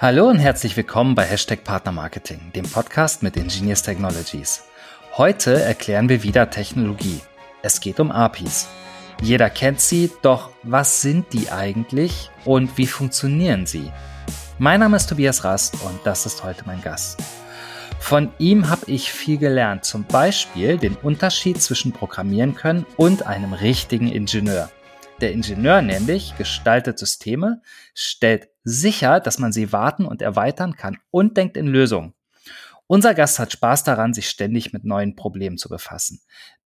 Hallo und herzlich willkommen bei Hashtag Partnermarketing, dem Podcast mit Ingenious Technologies. Heute erklären wir wieder Technologie. Es geht um APIs. Jeder kennt sie, doch was sind die eigentlich und wie funktionieren sie? Mein Name ist Tobias Rast und das ist heute mein Gast. Von ihm habe ich viel gelernt, zum Beispiel den Unterschied zwischen Programmieren können und einem richtigen Ingenieur. Der Ingenieur nämlich gestaltet Systeme, stellt sicher, dass man sie warten und erweitern kann und denkt in Lösungen. Unser Gast hat Spaß daran, sich ständig mit neuen Problemen zu befassen.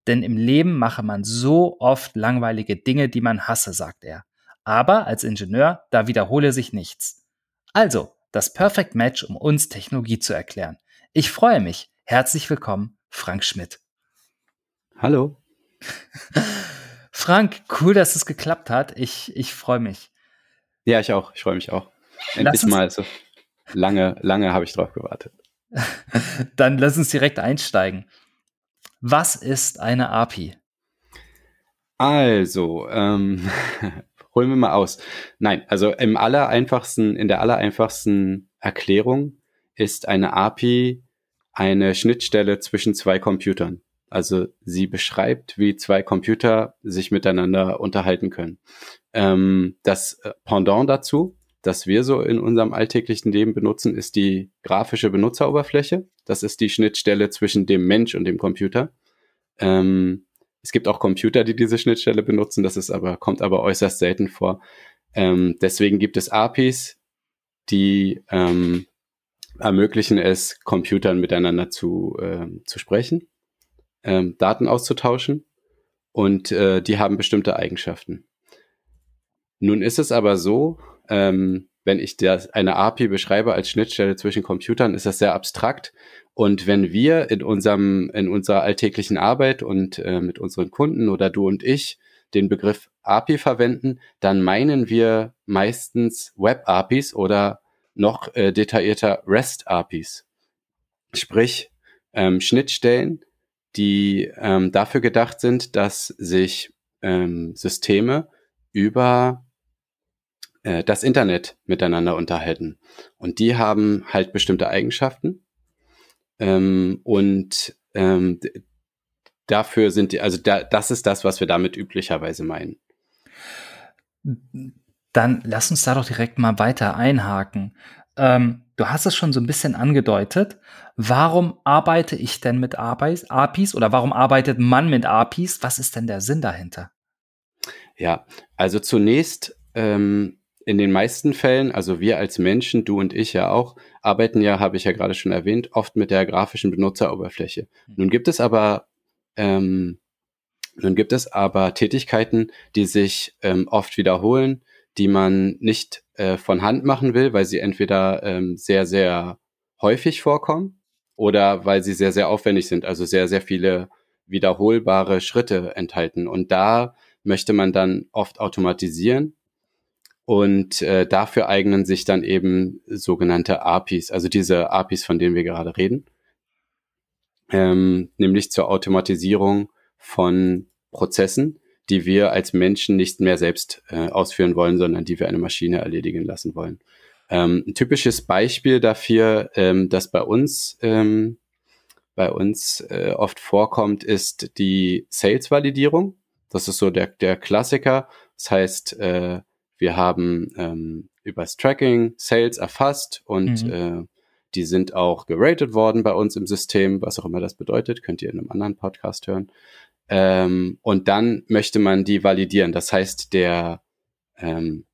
Denn im Leben mache man so oft langweilige Dinge, die man hasse, sagt er. Aber als Ingenieur, da wiederhole sich nichts. Also, das Perfect Match, um uns Technologie zu erklären. Ich freue mich. Herzlich willkommen, Frank Schmidt. Hallo. Frank, cool, dass es geklappt hat. Ich, ich freue mich. Ja, ich auch. Ich freue mich auch. Endlich mal so lange, lange habe ich drauf gewartet. Dann lass uns direkt einsteigen. Was ist eine API? Also, ähm, holen wir mal aus. Nein, also im allereinfachsten, in der allereinfachsten Erklärung ist eine API eine Schnittstelle zwischen zwei Computern. Also sie beschreibt, wie zwei Computer sich miteinander unterhalten können. Ähm, das äh, Pendant dazu, das wir so in unserem alltäglichen Leben benutzen, ist die grafische Benutzeroberfläche. Das ist die Schnittstelle zwischen dem Mensch und dem Computer. Ähm, es gibt auch Computer, die diese Schnittstelle benutzen, das ist aber, kommt aber äußerst selten vor. Ähm, deswegen gibt es APIs, die ähm, ermöglichen es, Computern miteinander zu, äh, zu sprechen ähm, Daten auszutauschen und äh, die haben bestimmte Eigenschaften. Nun ist es aber so, ähm, wenn ich das, eine API beschreibe als Schnittstelle zwischen Computern, ist das sehr abstrakt. Und wenn wir in unserem, in unserer alltäglichen Arbeit und äh, mit unseren Kunden oder du und ich den Begriff API verwenden, dann meinen wir meistens Web-APIs oder noch äh, detaillierter REST-APIs. Sprich, ähm, Schnittstellen, die ähm, dafür gedacht sind, dass sich ähm, Systeme über äh, das Internet miteinander unterhalten. Und die haben halt bestimmte Eigenschaften. Ähm, und ähm, dafür sind die, also da, das ist das, was wir damit üblicherweise meinen. Dann lass uns da doch direkt mal weiter einhaken. Ähm, du hast es schon so ein bisschen angedeutet. Warum arbeite ich denn mit APIs oder warum arbeitet man mit APIs? Was ist denn der Sinn dahinter? Ja, also zunächst ähm, in den meisten Fällen, also wir als Menschen, du und ich ja auch, arbeiten ja, habe ich ja gerade schon erwähnt, oft mit der grafischen Benutzeroberfläche. Hm. Nun gibt es aber ähm, nun gibt es aber Tätigkeiten, die sich ähm, oft wiederholen, die man nicht äh, von Hand machen will, weil sie entweder ähm, sehr, sehr häufig vorkommen oder weil sie sehr, sehr aufwendig sind, also sehr, sehr viele wiederholbare Schritte enthalten. Und da möchte man dann oft automatisieren. Und äh, dafür eignen sich dann eben sogenannte APIs, also diese APIs, von denen wir gerade reden, ähm, nämlich zur Automatisierung von Prozessen, die wir als Menschen nicht mehr selbst äh, ausführen wollen, sondern die wir eine Maschine erledigen lassen wollen. Ähm, ein typisches Beispiel dafür, ähm, das bei uns ähm, bei uns äh, oft vorkommt, ist die Sales-Validierung. Das ist so der, der Klassiker. Das heißt, äh, wir haben ähm, übers Tracking Sales erfasst und mhm. äh, die sind auch geratet worden bei uns im System, was auch immer das bedeutet, könnt ihr in einem anderen Podcast hören. Ähm, und dann möchte man die validieren. Das heißt, der, ähm,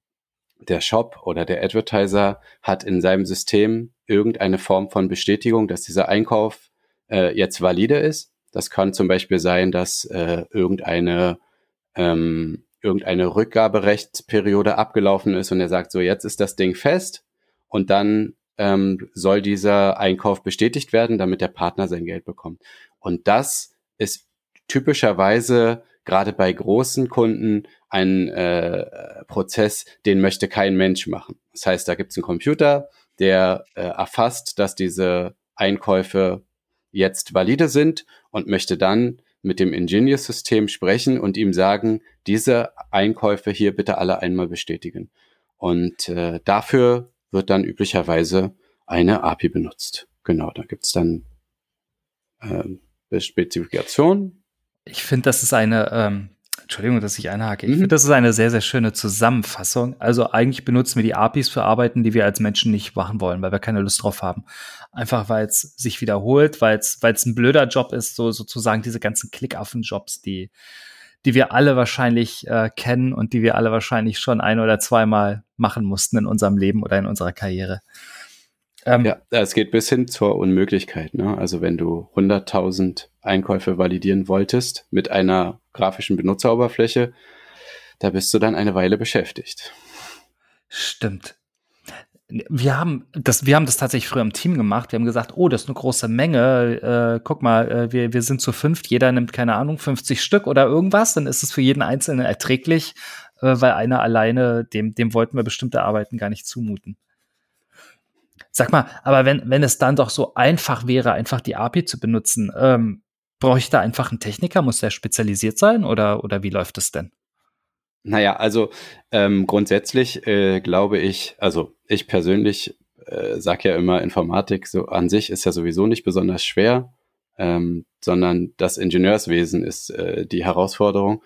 der Shop oder der Advertiser hat in seinem System irgendeine Form von Bestätigung, dass dieser Einkauf äh, jetzt valide ist. Das kann zum Beispiel sein, dass äh, irgendeine ähm, irgendeine Rückgaberechtsperiode abgelaufen ist und er sagt so, jetzt ist das Ding fest und dann ähm, soll dieser Einkauf bestätigt werden, damit der Partner sein Geld bekommt. Und das ist typischerweise gerade bei großen Kunden ein äh, Prozess, den möchte kein Mensch machen. Das heißt, da gibt es einen Computer, der äh, erfasst, dass diese Einkäufe jetzt valide sind und möchte dann mit dem Ingenious-System sprechen und ihm sagen, diese Einkäufe hier bitte alle einmal bestätigen. Und äh, dafür wird dann üblicherweise eine API benutzt. Genau, da gibt's dann äh, Spezifikationen. Ich finde, das ist eine, ähm, Entschuldigung, dass ich einhake. Ich mhm. finde, das ist eine sehr, sehr schöne Zusammenfassung. Also eigentlich benutzen wir die APIs für Arbeiten, die wir als Menschen nicht machen wollen, weil wir keine Lust drauf haben. Einfach weil es sich wiederholt, weil es weil es ein blöder Job ist, so sozusagen diese ganzen Klickaffen-Jobs, die die wir alle wahrscheinlich äh, kennen und die wir alle wahrscheinlich schon ein oder zweimal machen mussten in unserem Leben oder in unserer Karriere. Ähm, ja, es geht bis hin zur Unmöglichkeit. Ne? Also wenn du 100.000 Einkäufe validieren wolltest mit einer grafischen Benutzeroberfläche, da bist du dann eine Weile beschäftigt. Stimmt. Wir haben das, wir haben das tatsächlich früher im Team gemacht. Wir haben gesagt, oh, das ist eine große Menge. Äh, guck mal, äh, wir, wir sind zu fünft. Jeder nimmt keine Ahnung 50 Stück oder irgendwas. Dann ist es für jeden Einzelnen erträglich, äh, weil einer alleine dem dem wollten wir bestimmte Arbeiten gar nicht zumuten. Sag mal, aber wenn, wenn es dann doch so einfach wäre, einfach die API zu benutzen, ähm, brauche ich da einfach einen Techniker? Muss der spezialisiert sein oder, oder wie läuft es denn? Naja, also ähm, grundsätzlich äh, glaube ich, also ich persönlich äh, sage ja immer, Informatik so an sich ist ja sowieso nicht besonders schwer, ähm, sondern das Ingenieurswesen ist äh, die Herausforderung.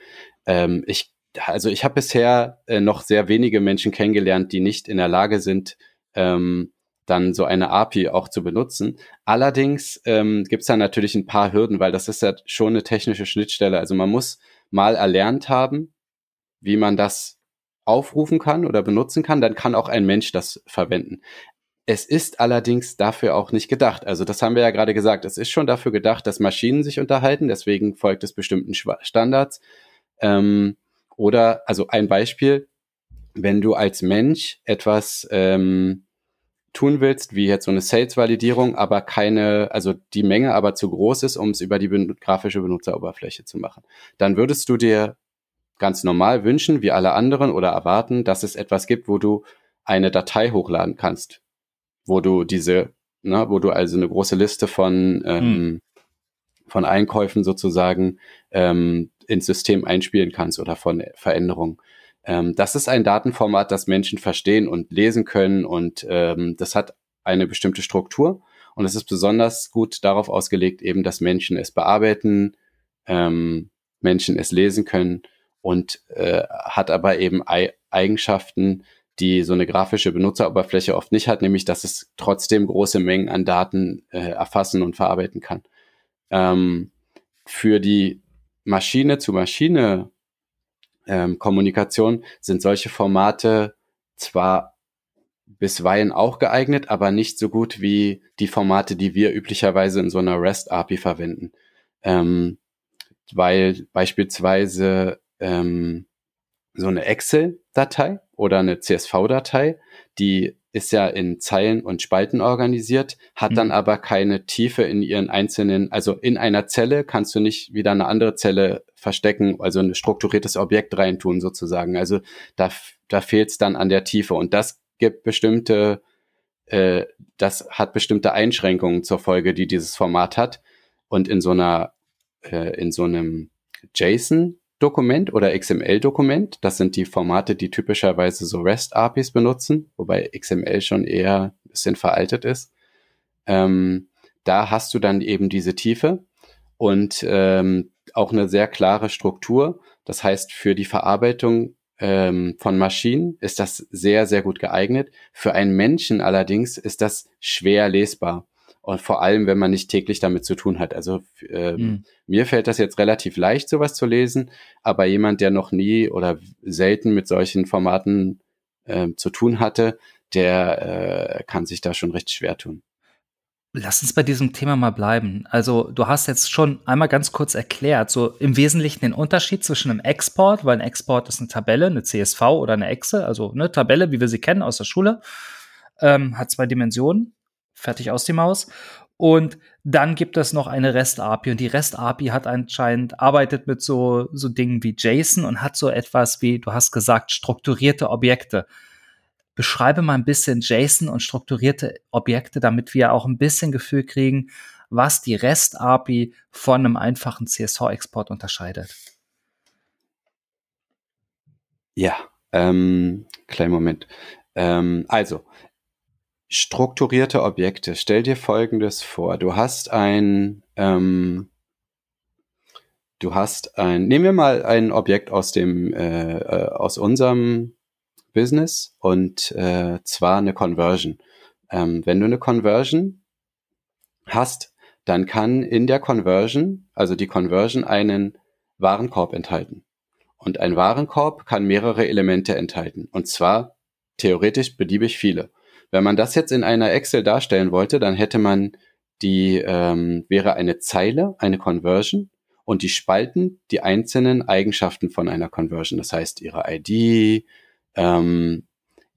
Ähm, ich, also ich habe bisher äh, noch sehr wenige Menschen kennengelernt, die nicht in der Lage sind, ähm, dann so eine API auch zu benutzen. Allerdings ähm, gibt es da natürlich ein paar Hürden, weil das ist ja schon eine technische Schnittstelle. Also man muss mal erlernt haben, wie man das aufrufen kann oder benutzen kann, dann kann auch ein Mensch das verwenden. Es ist allerdings dafür auch nicht gedacht. Also das haben wir ja gerade gesagt. Es ist schon dafür gedacht, dass Maschinen sich unterhalten. Deswegen folgt es bestimmten Standards. Ähm, oder, also ein Beispiel, wenn du als Mensch etwas ähm, tun willst, wie jetzt so eine Sales-Validierung, aber keine, also die Menge aber zu groß ist, um es über die ben grafische Benutzeroberfläche zu machen. Dann würdest du dir ganz normal wünschen, wie alle anderen oder erwarten, dass es etwas gibt, wo du eine Datei hochladen kannst, wo du diese, ne, wo du also eine große Liste von ähm, hm. von Einkäufen sozusagen ähm, ins System einspielen kannst oder von Veränderungen. Ähm, das ist ein Datenformat, das Menschen verstehen und lesen können und ähm, das hat eine bestimmte Struktur und es ist besonders gut darauf ausgelegt, eben, dass Menschen es bearbeiten, ähm, Menschen es lesen können und äh, hat aber eben Ei Eigenschaften, die so eine grafische Benutzeroberfläche oft nicht hat, nämlich dass es trotzdem große Mengen an Daten äh, erfassen und verarbeiten kann. Ähm, für die Maschine zu Maschine ähm, Kommunikation sind solche Formate zwar bisweilen auch geeignet, aber nicht so gut wie die Formate, die wir üblicherweise in so einer REST-API verwenden. Ähm, weil beispielsweise ähm, so eine Excel-Datei oder eine CSV-Datei, die ist ja in Zeilen und Spalten organisiert, hat mhm. dann aber keine Tiefe in ihren einzelnen, also in einer Zelle kannst du nicht wieder eine andere Zelle verstecken, also ein strukturiertes Objekt reintun sozusagen. Also da, da fehlt es dann an der Tiefe und das gibt bestimmte, äh, das hat bestimmte Einschränkungen zur Folge, die dieses Format hat. Und in so einer, äh, in so einem JSON Dokument oder XML-Dokument. Das sind die Formate, die typischerweise so REST-APIs benutzen, wobei XML schon eher ein bisschen veraltet ist. Ähm, da hast du dann eben diese Tiefe und ähm, auch eine sehr klare Struktur. Das heißt, für die Verarbeitung ähm, von Maschinen ist das sehr, sehr gut geeignet. Für einen Menschen allerdings ist das schwer lesbar. Und vor allem, wenn man nicht täglich damit zu tun hat. Also äh, mhm. mir fällt das jetzt relativ leicht, sowas zu lesen, aber jemand, der noch nie oder selten mit solchen Formaten äh, zu tun hatte, der äh, kann sich da schon recht schwer tun. Lass uns bei diesem Thema mal bleiben. Also du hast jetzt schon einmal ganz kurz erklärt, so im Wesentlichen den Unterschied zwischen einem Export, weil ein Export ist eine Tabelle, eine CSV oder eine Excel, also eine Tabelle, wie wir sie kennen aus der Schule, ähm, hat zwei Dimensionen fertig aus die Maus. Und dann gibt es noch eine REST-API und die REST-API hat anscheinend, arbeitet mit so, so Dingen wie JSON und hat so etwas wie, du hast gesagt, strukturierte Objekte. Beschreibe mal ein bisschen JSON und strukturierte Objekte, damit wir auch ein bisschen Gefühl kriegen, was die REST-API von einem einfachen CSV-Export unterscheidet. Ja, ähm, kleinen Moment. Ähm, also, strukturierte Objekte. Stell dir Folgendes vor. Du hast ein, ähm, du hast ein, nehmen wir mal ein Objekt aus dem, äh, äh, aus unserem Business und äh, zwar eine Conversion. Ähm, wenn du eine Conversion hast, dann kann in der Conversion, also die Conversion, einen Warenkorb enthalten. Und ein Warenkorb kann mehrere Elemente enthalten. Und zwar theoretisch beliebig viele. Wenn man das jetzt in einer Excel darstellen wollte, dann hätte man die, ähm, wäre eine Zeile, eine Conversion und die Spalten die einzelnen Eigenschaften von einer Conversion. Das heißt, ihre ID, ähm,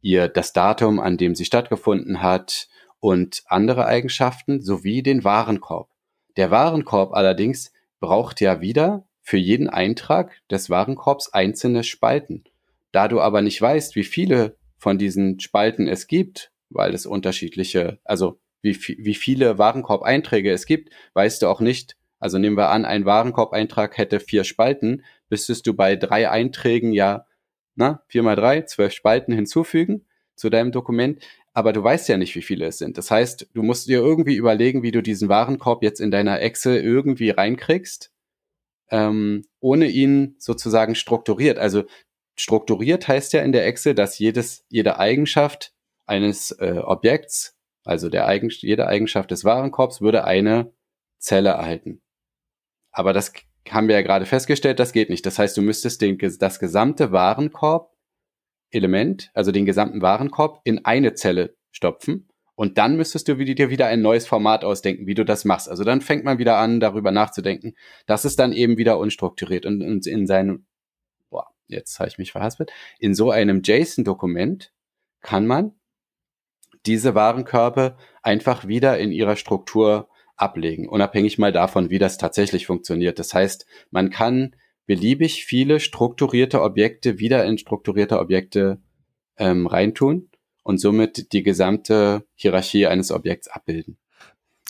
ihr das Datum, an dem sie stattgefunden hat und andere Eigenschaften sowie den Warenkorb. Der Warenkorb allerdings braucht ja wieder für jeden Eintrag des Warenkorbs einzelne Spalten. Da du aber nicht weißt, wie viele von diesen Spalten es gibt, weil es unterschiedliche, also wie, wie viele Warenkorbeinträge es gibt, weißt du auch nicht. Also nehmen wir an, ein Warenkorbeintrag hätte vier Spalten, müsstest du bei drei Einträgen ja, na, vier mal drei, zwölf Spalten hinzufügen zu deinem Dokument. Aber du weißt ja nicht, wie viele es sind. Das heißt, du musst dir irgendwie überlegen, wie du diesen Warenkorb jetzt in deiner Excel irgendwie reinkriegst, ähm, ohne ihn sozusagen strukturiert. Also strukturiert heißt ja in der Excel, dass jedes, jede Eigenschaft eines äh, Objekts, also der Eigen, jede Eigenschaft des Warenkorbs, würde eine Zelle erhalten. Aber das haben wir ja gerade festgestellt, das geht nicht. Das heißt, du müsstest den, das gesamte Warenkorb-Element, also den gesamten Warenkorb, in eine Zelle stopfen. Und dann müsstest du dir wieder ein neues Format ausdenken, wie du das machst. Also dann fängt man wieder an, darüber nachzudenken. Das ist dann eben wieder unstrukturiert. Und, und in seinem, boah, jetzt habe ich mich verhaspelt, in so einem JSON-Dokument kann man diese Warenkörbe einfach wieder in ihrer Struktur ablegen, unabhängig mal davon, wie das tatsächlich funktioniert. Das heißt, man kann beliebig viele strukturierte Objekte wieder in strukturierte Objekte ähm, reintun und somit die gesamte Hierarchie eines Objekts abbilden.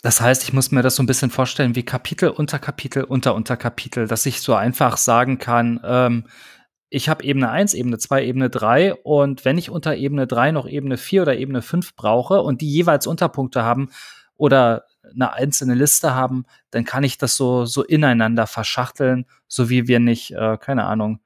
Das heißt, ich muss mir das so ein bisschen vorstellen wie Kapitel, Unterkapitel, Unter Unterkapitel, dass ich so einfach sagen kann, ähm, ich habe Ebene 1, Ebene 2, Ebene 3 und wenn ich unter Ebene 3 noch Ebene 4 oder Ebene 5 brauche und die jeweils Unterpunkte haben oder eine einzelne Liste haben, dann kann ich das so, so ineinander verschachteln, so wie wir nicht, äh, keine Ahnung,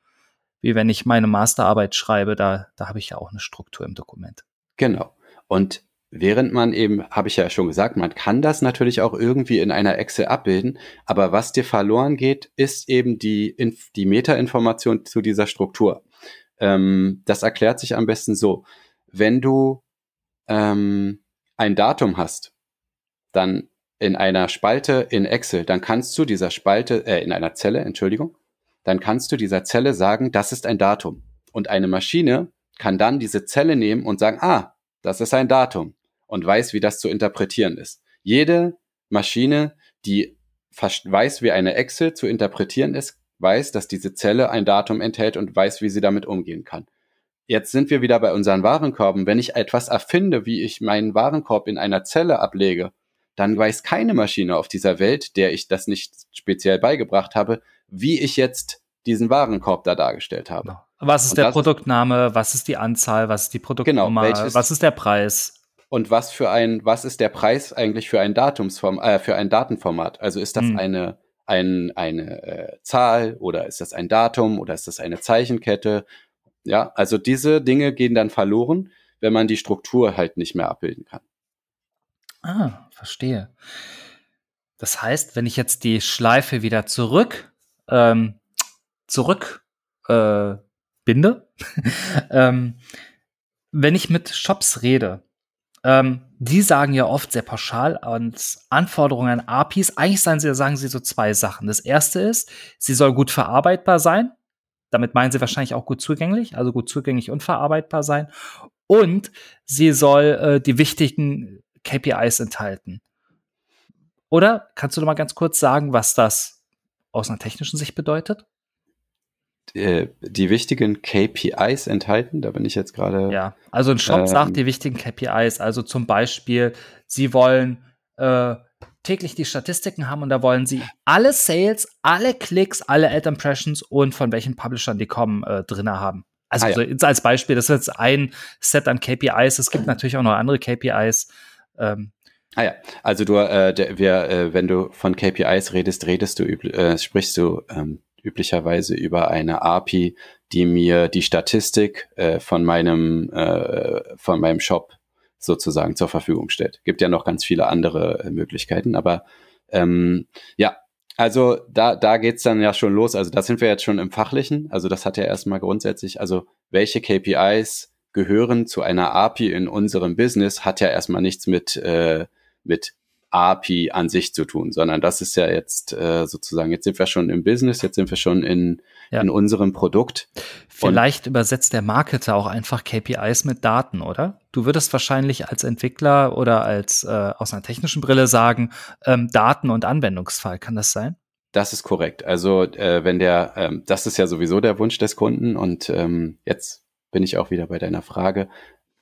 wie wenn ich meine Masterarbeit schreibe, da, da habe ich ja auch eine Struktur im Dokument. Genau. Und Während man eben, habe ich ja schon gesagt, man kann das natürlich auch irgendwie in einer Excel abbilden, aber was dir verloren geht, ist eben die, die Metainformation zu dieser Struktur. Ähm, das erklärt sich am besten so. Wenn du ähm, ein Datum hast, dann in einer Spalte in Excel, dann kannst du dieser Spalte, äh, in einer Zelle, Entschuldigung, dann kannst du dieser Zelle sagen, das ist ein Datum. Und eine Maschine kann dann diese Zelle nehmen und sagen, ah, das ist ein Datum und weiß, wie das zu interpretieren ist. Jede Maschine, die weiß, wie eine Excel zu interpretieren ist, weiß, dass diese Zelle ein Datum enthält und weiß, wie sie damit umgehen kann. Jetzt sind wir wieder bei unseren Warenkörben. Wenn ich etwas erfinde, wie ich meinen Warenkorb in einer Zelle ablege, dann weiß keine Maschine auf dieser Welt, der ich das nicht speziell beigebracht habe, wie ich jetzt diesen Warenkorb da dargestellt habe. Genau. Was ist und der Produktname? Was ist die Anzahl? Was ist die Produktnummer? Genau, was ist der Preis? Und was für ein, was ist der Preis eigentlich für ein Datumsform, äh, für ein Datenformat? Also ist das hm. eine, ein, eine äh, Zahl oder ist das ein Datum oder ist das eine Zeichenkette? Ja, also diese Dinge gehen dann verloren, wenn man die Struktur halt nicht mehr abbilden kann. Ah, verstehe. Das heißt, wenn ich jetzt die Schleife wieder zurück, ähm, zurück äh, binde, ähm, wenn ich mit Shops rede, ähm, die sagen ja oft sehr pauschal ans Anforderungen an APIs. Eigentlich sagen sie, sagen sie so zwei Sachen. Das erste ist, sie soll gut verarbeitbar sein. Damit meinen sie wahrscheinlich auch gut zugänglich, also gut zugänglich und verarbeitbar sein. Und sie soll äh, die wichtigen KPIs enthalten. Oder kannst du noch mal ganz kurz sagen, was das aus einer technischen Sicht bedeutet? Äh, die wichtigen KPIs enthalten. Da bin ich jetzt gerade. Ja, also ein Shop ähm, sagt die wichtigen KPIs. Also zum Beispiel, sie wollen äh, täglich die Statistiken haben und da wollen sie alle Sales, alle Klicks, alle Ad Impressions und von welchen Publishern die kommen äh, drin haben. Also ah, ja. so, als Beispiel, das ist jetzt ein Set an KPIs. Es gibt natürlich auch noch andere KPIs. Ähm, Ah ja, also du, äh, der, wir, äh, wenn du von KPIs redest, redest du, äh, sprichst du ähm, üblicherweise über eine API, die mir die Statistik äh, von meinem äh, von meinem Shop sozusagen zur Verfügung stellt. Gibt ja noch ganz viele andere äh, Möglichkeiten, aber ähm, ja, also da, da geht's dann ja schon los. Also da sind wir jetzt schon im Fachlichen. Also das hat ja erstmal grundsätzlich, also welche KPIs gehören zu einer API in unserem Business, hat ja erstmal nichts mit, äh, mit API an sich zu tun, sondern das ist ja jetzt äh, sozusagen, jetzt sind wir schon im Business, jetzt sind wir schon in, ja. in unserem Produkt. Vielleicht Und übersetzt der Marketer auch einfach KPIs mit Daten, oder? Du würdest wahrscheinlich als Entwickler oder als äh, aus einer technischen Brille sagen, ähm, Daten und Anwendungsfall, kann das sein? Das ist korrekt. Also äh, wenn der, ähm, das ist ja sowieso der Wunsch des Kunden und ähm, jetzt bin ich auch wieder bei deiner Frage.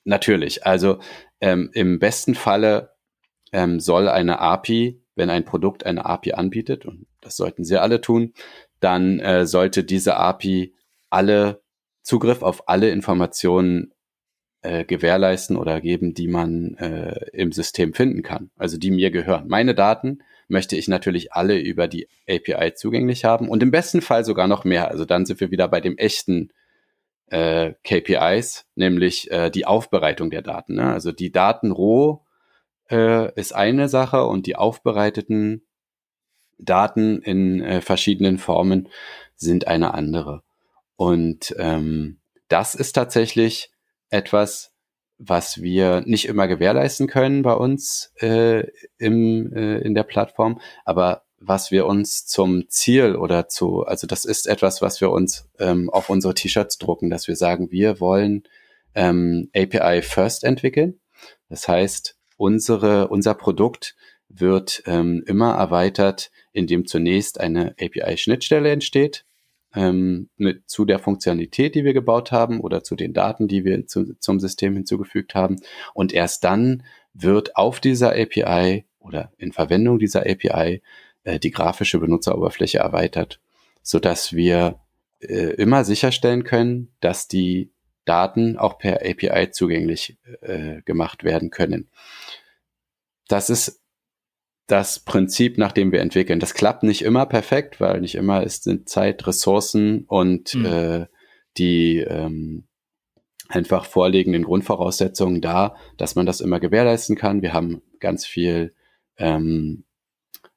Natürlich, also ähm, im besten Falle ähm, soll eine API, wenn ein Produkt eine API anbietet, und das sollten sie alle tun, dann äh, sollte diese API alle Zugriff auf alle Informationen äh, gewährleisten oder geben, die man äh, im System finden kann, also die mir gehören. Meine Daten möchte ich natürlich alle über die API zugänglich haben und im besten Fall sogar noch mehr. Also dann sind wir wieder bei dem echten äh, KPIs, nämlich äh, die Aufbereitung der Daten. Ne? Also die Daten roh äh, ist eine Sache und die aufbereiteten Daten in äh, verschiedenen Formen sind eine andere. Und ähm, das ist tatsächlich etwas, was wir nicht immer gewährleisten können bei uns äh, im, äh, in der Plattform, aber was wir uns zum Ziel oder zu, also das ist etwas, was wir uns ähm, auf unsere T-Shirts drucken, dass wir sagen, wir wollen ähm, API First entwickeln. Das heißt, unsere, unser Produkt wird ähm, immer erweitert, indem zunächst eine API-Schnittstelle entsteht ähm, mit, zu der Funktionalität, die wir gebaut haben oder zu den Daten, die wir zu, zum System hinzugefügt haben. Und erst dann wird auf dieser API oder in Verwendung dieser API äh, die grafische Benutzeroberfläche erweitert, so dass wir äh, immer sicherstellen können, dass die Daten auch per API zugänglich äh, gemacht werden können. Das ist das Prinzip, nach dem wir entwickeln. Das klappt nicht immer perfekt, weil nicht immer ist sind Zeit, Ressourcen und mhm. äh, die ähm, einfach vorliegenden Grundvoraussetzungen da, dass man das immer gewährleisten kann. Wir haben ganz viel ähm,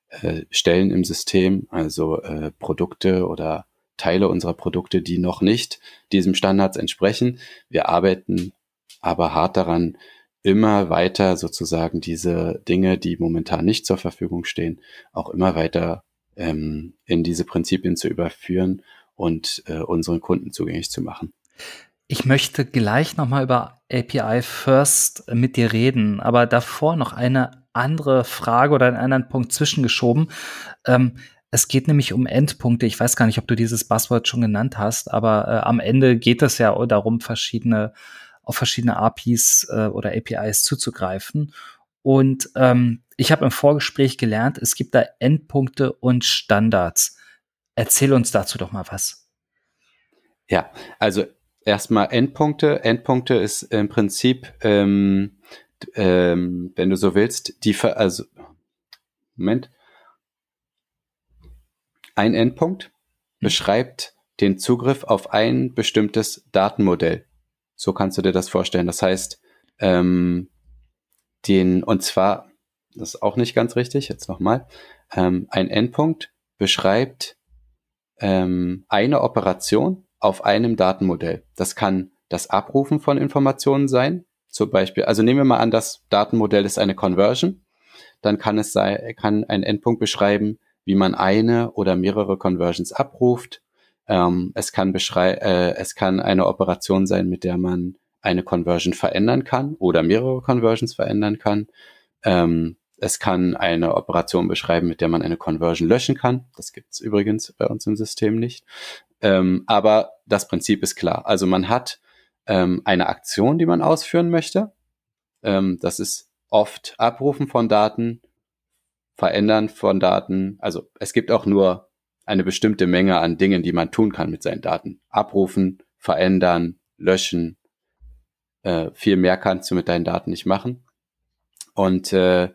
äh, Stellen im System, also äh, Produkte oder Teile unserer Produkte, die noch nicht diesem Standards entsprechen. Wir arbeiten aber hart daran, immer weiter sozusagen diese Dinge, die momentan nicht zur Verfügung stehen, auch immer weiter ähm, in diese Prinzipien zu überführen und äh, unseren Kunden zugänglich zu machen. Ich möchte gleich nochmal über API First mit dir reden, aber davor noch eine andere Frage oder einen anderen Punkt zwischengeschoben. Ähm, es geht nämlich um Endpunkte. Ich weiß gar nicht, ob du dieses Buzzword schon genannt hast, aber äh, am Ende geht es ja darum, verschiedene auf verschiedene APIs äh, oder APIs zuzugreifen. Und ähm, ich habe im Vorgespräch gelernt, es gibt da Endpunkte und Standards. Erzähl uns dazu doch mal was. Ja, also erstmal Endpunkte. Endpunkte ist im Prinzip, ähm, ähm, wenn du so willst, die, also, Moment, ein Endpunkt hm. beschreibt den Zugriff auf ein bestimmtes Datenmodell. So kannst du dir das vorstellen. Das heißt, ähm, den, und zwar, das ist auch nicht ganz richtig, jetzt nochmal, ähm, ein Endpunkt beschreibt ähm, eine Operation auf einem Datenmodell. Das kann das Abrufen von Informationen sein, zum Beispiel, also nehmen wir mal an, das Datenmodell ist eine Conversion, dann kann es sein, kann ein Endpunkt beschreiben, wie man eine oder mehrere Conversions abruft ähm, es, kann beschrei äh, es kann eine Operation sein, mit der man eine Conversion verändern kann oder mehrere Conversions verändern kann. Ähm, es kann eine Operation beschreiben, mit der man eine Conversion löschen kann. Das gibt's übrigens bei uns im System nicht. Ähm, aber das Prinzip ist klar. Also man hat ähm, eine Aktion, die man ausführen möchte. Ähm, das ist oft Abrufen von Daten, Verändern von Daten. Also es gibt auch nur eine bestimmte Menge an Dingen, die man tun kann mit seinen Daten. Abrufen, verändern, löschen. Äh, viel mehr kannst du mit deinen Daten nicht machen. Und äh,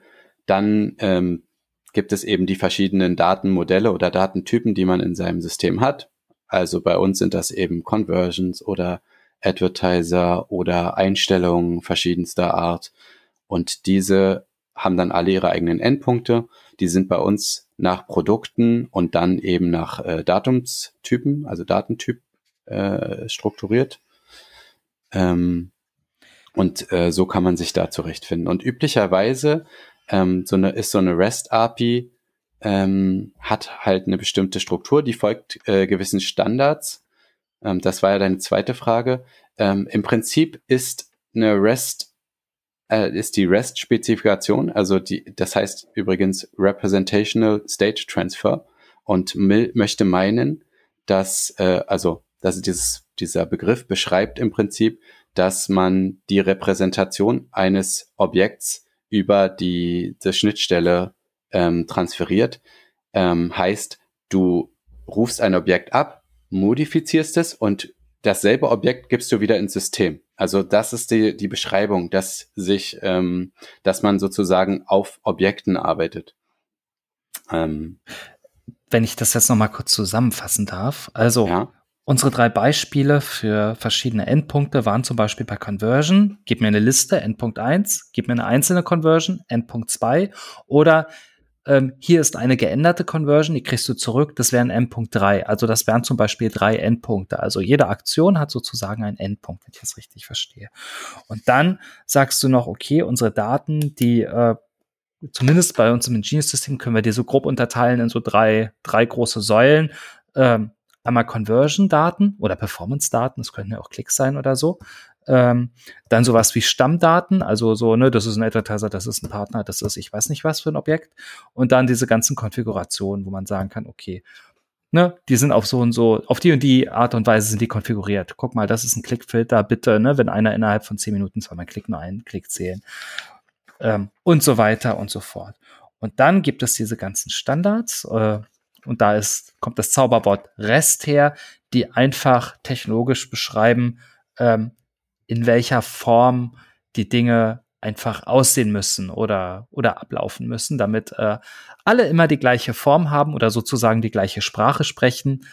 dann ähm, gibt es eben die verschiedenen Datenmodelle oder Datentypen, die man in seinem System hat. Also bei uns sind das eben Conversions oder Advertiser oder Einstellungen verschiedenster Art. Und diese haben dann alle ihre eigenen Endpunkte. Die sind bei uns nach Produkten und dann eben nach äh, Datumstypen, also Datentyp äh, strukturiert. Ähm, und äh, so kann man sich da zurechtfinden. Und üblicherweise ähm, so eine, ist so eine REST-API ähm, hat halt eine bestimmte Struktur, die folgt äh, gewissen Standards. Ähm, das war ja deine zweite Frage. Ähm, Im Prinzip ist eine REST äh, ist die REST-Spezifikation, also die, das heißt übrigens Representational State Transfer und möchte meinen, dass äh, also dass dieses dieser Begriff beschreibt im Prinzip, dass man die Repräsentation eines Objekts über die, die Schnittstelle ähm, transferiert. Ähm, heißt, du rufst ein Objekt ab, modifizierst es und dasselbe Objekt gibst du wieder ins System. Also das ist die, die Beschreibung, dass sich, ähm, dass man sozusagen auf Objekten arbeitet. Ähm, Wenn ich das jetzt nochmal kurz zusammenfassen darf. Also ja. Unsere drei Beispiele für verschiedene Endpunkte waren zum Beispiel bei Conversion, gib mir eine Liste, Endpunkt 1, gib mir eine einzelne Conversion, Endpunkt 2 oder ähm, hier ist eine geänderte Conversion, die kriegst du zurück, das wären Endpunkt 3. Also das wären zum Beispiel drei Endpunkte. Also jede Aktion hat sozusagen einen Endpunkt, wenn ich das richtig verstehe. Und dann sagst du noch, okay, unsere Daten, die äh, zumindest bei uns im Ingenious-System können wir die so grob unterteilen in so drei, drei große Säulen. Ähm, einmal Conversion-Daten oder Performance-Daten, das könnten ja auch Klicks sein oder so. Ähm, dann sowas wie Stammdaten, also so, ne, das ist ein Advertiser, das ist ein Partner, das ist ich weiß nicht was für ein Objekt. Und dann diese ganzen Konfigurationen, wo man sagen kann, okay, ne, die sind auf so und so, auf die und die Art und Weise sind die konfiguriert. Guck mal, das ist ein Klickfilter, bitte, ne, wenn einer innerhalb von zehn Minuten zweimal klickt, nur einen Klick zählen. Ähm, und so weiter und so fort. Und dann gibt es diese ganzen Standards, äh, und da ist, kommt das Zauberwort REST her, die einfach technologisch beschreiben, ähm, in welcher Form die Dinge einfach aussehen müssen oder, oder ablaufen müssen, damit äh, alle immer die gleiche Form haben oder sozusagen die gleiche Sprache sprechen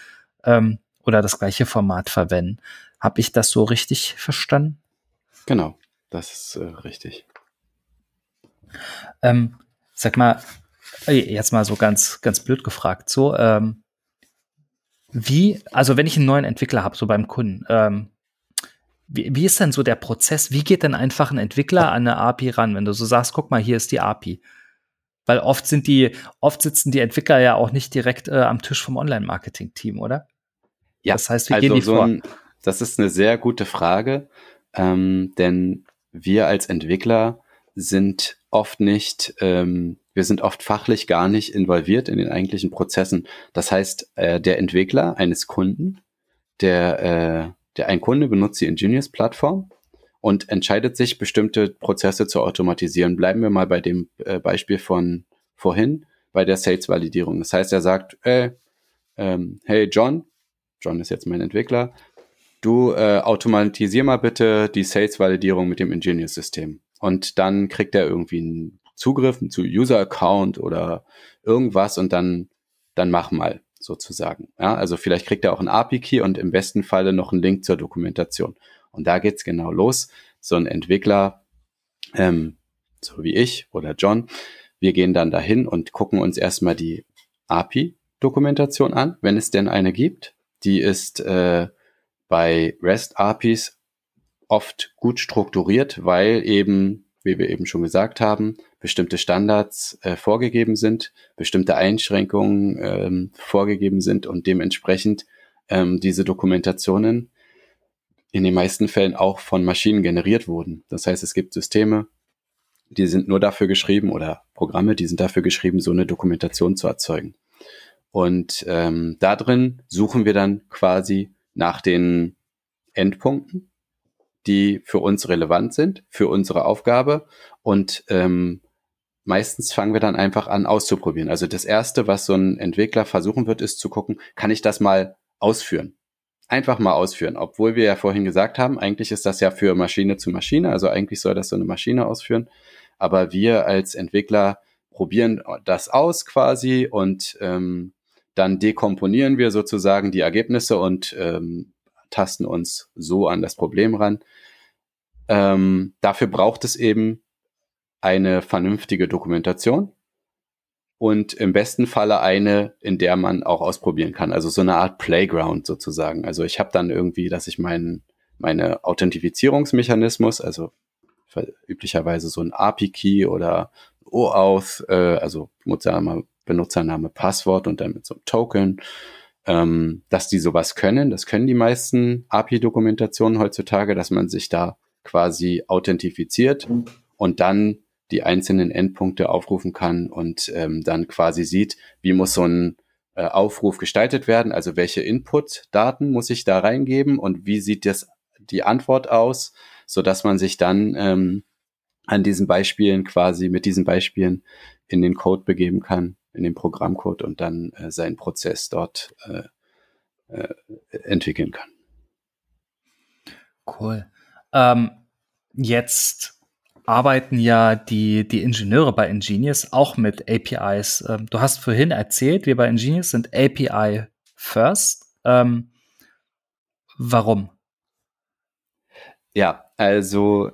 ähm, oder das gleiche Format verwenden. Habe ich das so richtig verstanden? Genau, das ist äh, richtig. Ähm, sag mal, Jetzt mal so ganz, ganz blöd gefragt. So, ähm, wie, also wenn ich einen neuen Entwickler habe, so beim Kunden, ähm, wie, wie ist denn so der Prozess? Wie geht denn einfach ein Entwickler an eine API ran, wenn du so sagst, guck mal, hier ist die API? Weil oft sind die, oft sitzen die Entwickler ja auch nicht direkt äh, am Tisch vom Online-Marketing-Team, oder? Ja, das heißt, wie also gehen die so vor? Ein, das ist eine sehr gute Frage, ähm, denn wir als Entwickler sind oft nicht ähm, wir sind oft fachlich gar nicht involviert in den eigentlichen Prozessen. Das heißt, äh, der Entwickler eines Kunden, der, äh, der ein Kunde benutzt die Ingenious-Plattform und entscheidet sich, bestimmte Prozesse zu automatisieren. Bleiben wir mal bei dem äh, Beispiel von vorhin, bei der Sales-Validierung. Das heißt, er sagt, äh, ähm, hey John, John ist jetzt mein Entwickler, du äh, automatisier mal bitte die Sales-Validierung mit dem Ingenious-System. Und dann kriegt er irgendwie ein Zugriff zu User-Account oder irgendwas und dann, dann mach mal sozusagen. Ja, also vielleicht kriegt er auch einen API-Key und im besten Falle noch einen Link zur Dokumentation. Und da geht's genau los. So ein Entwickler, ähm, so wie ich oder John, wir gehen dann dahin und gucken uns erstmal die API-Dokumentation an, wenn es denn eine gibt. Die ist äh, bei REST-APIs oft gut strukturiert, weil eben, wie wir eben schon gesagt haben, bestimmte Standards äh, vorgegeben sind, bestimmte Einschränkungen ähm, vorgegeben sind und dementsprechend ähm, diese Dokumentationen in den meisten Fällen auch von Maschinen generiert wurden. Das heißt, es gibt Systeme, die sind nur dafür geschrieben oder Programme, die sind dafür geschrieben, so eine Dokumentation zu erzeugen. Und ähm, da drin suchen wir dann quasi nach den Endpunkten, die für uns relevant sind, für unsere Aufgabe und ähm, meistens fangen wir dann einfach an auszuprobieren. Also das erste, was so ein Entwickler versuchen wird, ist zu gucken, kann ich das mal ausführen? einfach mal ausführen. Obwohl wir ja vorhin gesagt haben, eigentlich ist das ja für Maschine zu Maschine, also eigentlich soll das so eine Maschine ausführen. Aber wir als Entwickler probieren das aus quasi und ähm, dann dekomponieren wir sozusagen die Ergebnisse und ähm, tasten uns so an das Problem ran. Ähm, dafür braucht es eben eine vernünftige Dokumentation und im besten Falle eine, in der man auch ausprobieren kann. Also so eine Art Playground sozusagen. Also ich habe dann irgendwie, dass ich meinen meine Authentifizierungsmechanismus, also üblicherweise so ein API-Key oder OAuth, äh, also Benutzername, Benutzername, Passwort und dann mit so einem Token, ähm, dass die sowas können. Das können die meisten API-Dokumentationen heutzutage, dass man sich da quasi authentifiziert und dann die einzelnen Endpunkte aufrufen kann und ähm, dann quasi sieht, wie muss so ein äh, Aufruf gestaltet werden, also welche Input-Daten muss ich da reingeben und wie sieht das die Antwort aus, so dass man sich dann ähm, an diesen Beispielen quasi mit diesen Beispielen in den Code begeben kann, in den Programmcode und dann äh, seinen Prozess dort äh, äh, entwickeln kann. Cool. Ähm, jetzt arbeiten ja die, die Ingenieure bei Ingenious auch mit APIs. Ähm, du hast vorhin erzählt, wir bei Ingenious sind API first. Ähm, warum? Ja, also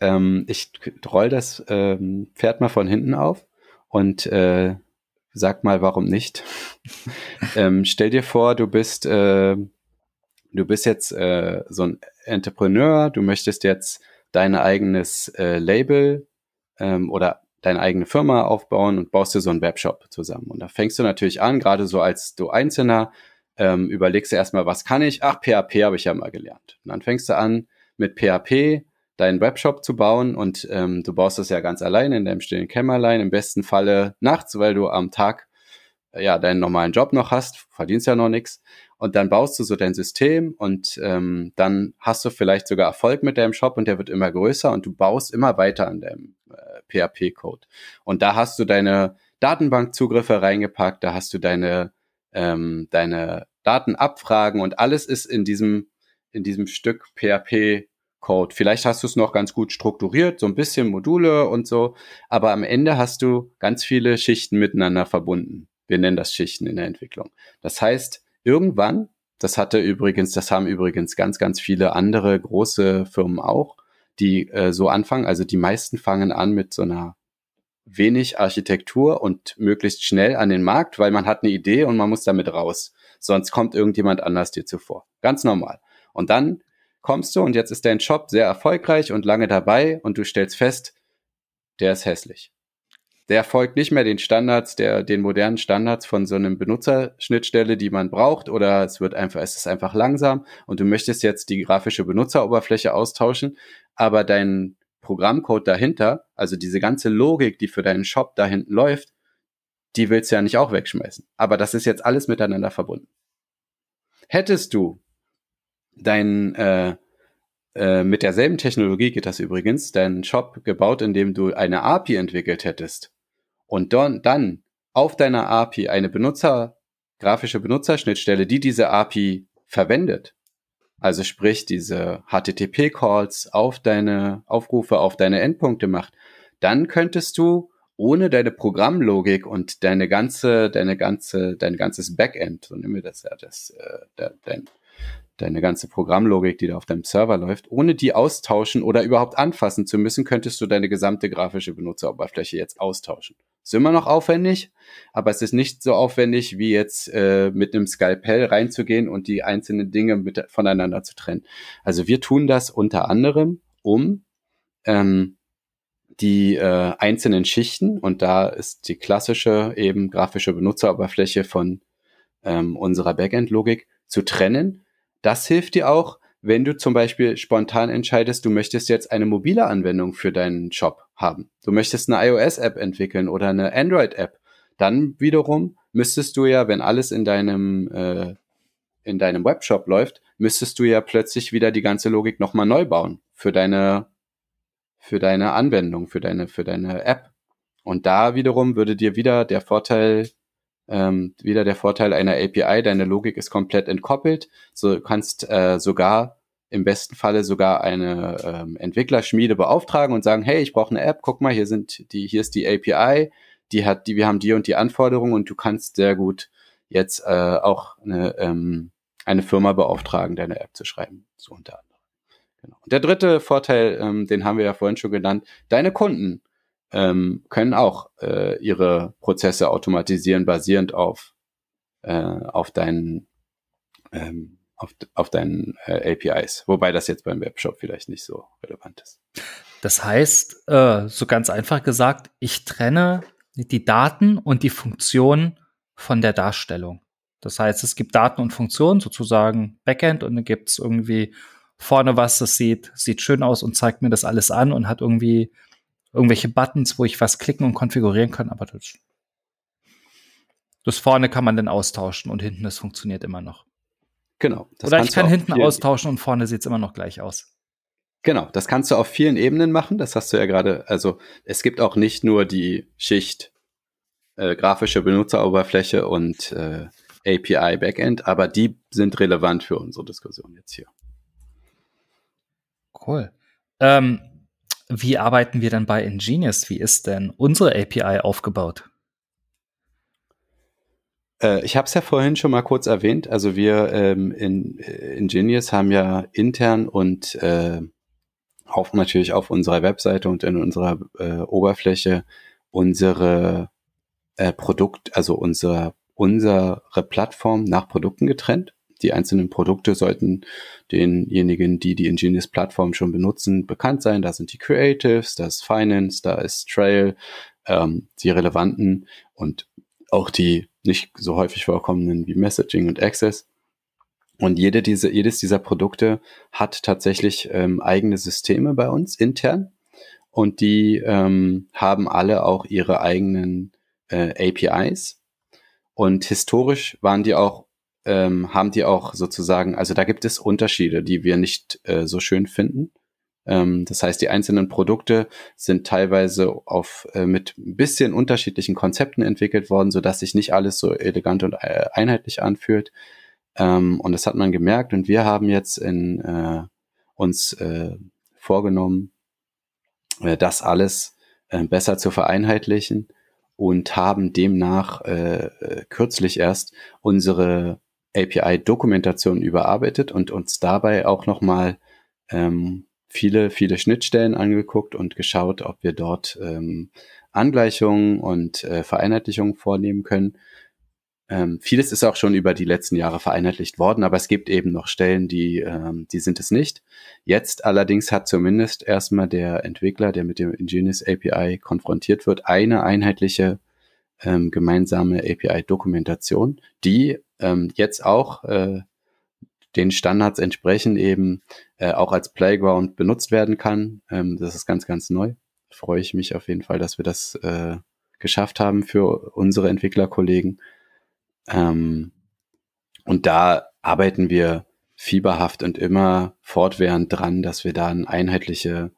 ähm, ich roll das ähm, Pferd mal von hinten auf und äh, sag mal, warum nicht. ähm, stell dir vor, du bist äh, du bist jetzt äh, so ein Entrepreneur, du möchtest jetzt dein eigenes äh, Label ähm, oder deine eigene Firma aufbauen und baust dir so einen Webshop zusammen. Und da fängst du natürlich an, gerade so als du Einzelner, ähm, überlegst du erstmal, was kann ich? Ach, PHP habe ich ja mal gelernt. Und dann fängst du an, mit PHP deinen Webshop zu bauen und ähm, du baust das ja ganz alleine in deinem stillen Kämmerlein, im besten Falle nachts, weil du am Tag äh, ja deinen normalen Job noch hast, verdienst ja noch nichts und dann baust du so dein System und ähm, dann hast du vielleicht sogar Erfolg mit deinem Shop und der wird immer größer und du baust immer weiter an deinem äh, PHP-Code. Und da hast du deine Datenbankzugriffe reingepackt, da hast du deine, ähm, deine Datenabfragen und alles ist in diesem, in diesem Stück PHP Code. Vielleicht hast du es noch ganz gut strukturiert, so ein bisschen Module und so, aber am Ende hast du ganz viele Schichten miteinander verbunden. Wir nennen das Schichten in der Entwicklung. Das heißt, irgendwann, das hatte übrigens, das haben übrigens ganz, ganz viele andere große Firmen auch, die äh, so anfangen. Also die meisten fangen an mit so einer wenig Architektur und möglichst schnell an den Markt, weil man hat eine Idee und man muss damit raus. Sonst kommt irgendjemand anders dir zuvor. Ganz normal. Und dann kommst du und jetzt ist dein Shop sehr erfolgreich und lange dabei und du stellst fest, der ist hässlich der folgt nicht mehr den Standards, der, den modernen Standards von so einem Benutzerschnittstelle, die man braucht, oder es wird einfach, es ist einfach langsam und du möchtest jetzt die grafische Benutzeroberfläche austauschen, aber dein Programmcode dahinter, also diese ganze Logik, die für deinen Shop da hinten läuft, die willst du ja nicht auch wegschmeißen. Aber das ist jetzt alles miteinander verbunden. Hättest du dein äh, äh, mit derselben Technologie geht das übrigens, deinen Shop gebaut, indem du eine API entwickelt hättest, und dann, dann auf deiner API eine Benutzer, grafische Benutzerschnittstelle, die diese API verwendet, also sprich diese HTTP-Calls auf deine Aufrufe, auf deine Endpunkte macht, dann könntest du ohne deine Programmlogik und deine ganze, deine ganze, dein ganzes Backend, so nehmen wir das ja, das, äh, dein, deine ganze Programmlogik, die da auf deinem Server läuft, ohne die austauschen oder überhaupt anfassen zu müssen, könntest du deine gesamte grafische Benutzeroberfläche jetzt austauschen. Ist immer noch aufwendig, aber es ist nicht so aufwendig, wie jetzt äh, mit einem Skalpell reinzugehen und die einzelnen Dinge mit, voneinander zu trennen. Also wir tun das unter anderem, um ähm, die äh, einzelnen Schichten, und da ist die klassische eben grafische Benutzeroberfläche von ähm, unserer Backend-Logik zu trennen das hilft dir auch, wenn du zum Beispiel spontan entscheidest, du möchtest jetzt eine mobile Anwendung für deinen Shop haben. Du möchtest eine iOS-App entwickeln oder eine Android-App. Dann wiederum müsstest du ja, wenn alles in deinem äh, in deinem Webshop läuft, müsstest du ja plötzlich wieder die ganze Logik nochmal neu bauen für deine für deine Anwendung, für deine für deine App. Und da wiederum würde dir wieder der Vorteil Ähm, wieder der Vorteil einer API, deine Logik ist komplett entkoppelt. So kannst äh, sogar im besten Falle sogar eine ähm, Entwicklerschmiede beauftragen und sagen, hey, ich brauche eine App, guck mal, hier sind die, hier ist die API, die hat, die, wir haben die und die Anforderungen und du kannst sehr gut jetzt äh, auch eine, ähm, eine Firma beauftragen, deine App zu schreiben. So unter anderem. Genau. Und der dritte Vorteil, ähm, den haben wir ja vorhin schon genannt, deine Kunden ähm, können auch äh, ihre Prozesse automatisieren, basierend auf, äh, auf deinen ähm, auf, auf deinen äh, APIs. Wobei das jetzt beim Webshop vielleicht nicht so relevant ist. Das heißt, äh, so ganz einfach gesagt, ich trenne die Daten und die Funktionen von der Darstellung. Das heißt, es gibt Daten und Funktionen, sozusagen Backend, und dann gibt es irgendwie vorne was, das sieht, sieht schön aus und zeigt mir das alles an und hat irgendwie irgendwelche Buttons, wo ich was klicken und konfigurieren kann, aber das, das vorne kann man dann austauschen und hinten, das funktioniert immer noch. Genau. Oder ich kann hinten austauschen und vorne sieht es immer noch gleich aus. Genau, das kannst du auf vielen Ebenen machen. Das hast du ja gerade. Also es gibt auch nicht nur die Schicht äh, grafische Benutzeroberfläche und äh, API Backend, aber die sind relevant für unsere Diskussion jetzt hier. Cool. Ähm, wie arbeiten wir dann bei Ingenious? Wie ist denn unsere API aufgebaut? Äh, ich habe es ja vorhin schon mal kurz erwähnt. Also wir ähm, in äh, Ingenious haben ja intern und äh, auch natürlich auf unserer Webseite und in unserer äh, Oberfläche unsere äh, Produkt, also unser, unsere Plattform nach Produkten getrennt. Die einzelnen Produkte sollten denjenigen, die die Ingenious Plattform schon benutzen, bekannt sein. Da sind die Creatives, da ist Finance, da ist Trail, ähm, die relevanten und auch die nicht so häufig vorkommenden wie Messaging und Access. Und jede diese, jedes dieser Produkte hat tatsächlich ähm, eigene Systeme bei uns intern und die ähm, haben alle auch ihre eigenen äh, APIs. Und historisch waren die auch, ähm, haben die auch sozusagen, also da gibt es Unterschiede, die wir nicht äh, so schön finden. Ähm, das heißt, die einzelnen Produkte sind teilweise auf, äh, mit ein bisschen unterschiedlichen Konzepten entwickelt worden, so dass sich nicht alles so elegant und äh, einheitlich anfühlt. Ähm, und das hat man gemerkt und wir haben jetzt in, äh, uns äh, vorgenommen, äh, das alles besser zu vereinheitlichen und haben demnach äh kürzlich erst unsere API-Dokumentation überarbeitet und uns dabei auch nochmal ähm, viele, viele Schnittstellen angeguckt und geschaut, ob wir dort ähm, Angleichungen und äh, Vereinheitlichungen vornehmen können. Ähm, vieles ist auch schon über die letzten Jahre vereinheitlicht worden, aber es gibt eben noch Stellen, die, ähm, die sind es nicht. Jetzt allerdings hat zumindest erstmal der Entwickler, der mit dem Ingenious API konfrontiert wird, eine einheitliche ähm, gemeinsame API-Dokumentation, die ähm, jetzt auch äh, den Standards entsprechen eben äh, auch als Playground benutzt werden kann. Ähm, das ist ganz, ganz neu. Freue ich mich auf jeden Fall, dass wir das äh, geschafft haben für unsere Entwicklerkollegen. Ähm, und da arbeiten wir fieberhaft und immer fortwährend dran, dass wir da einheitliche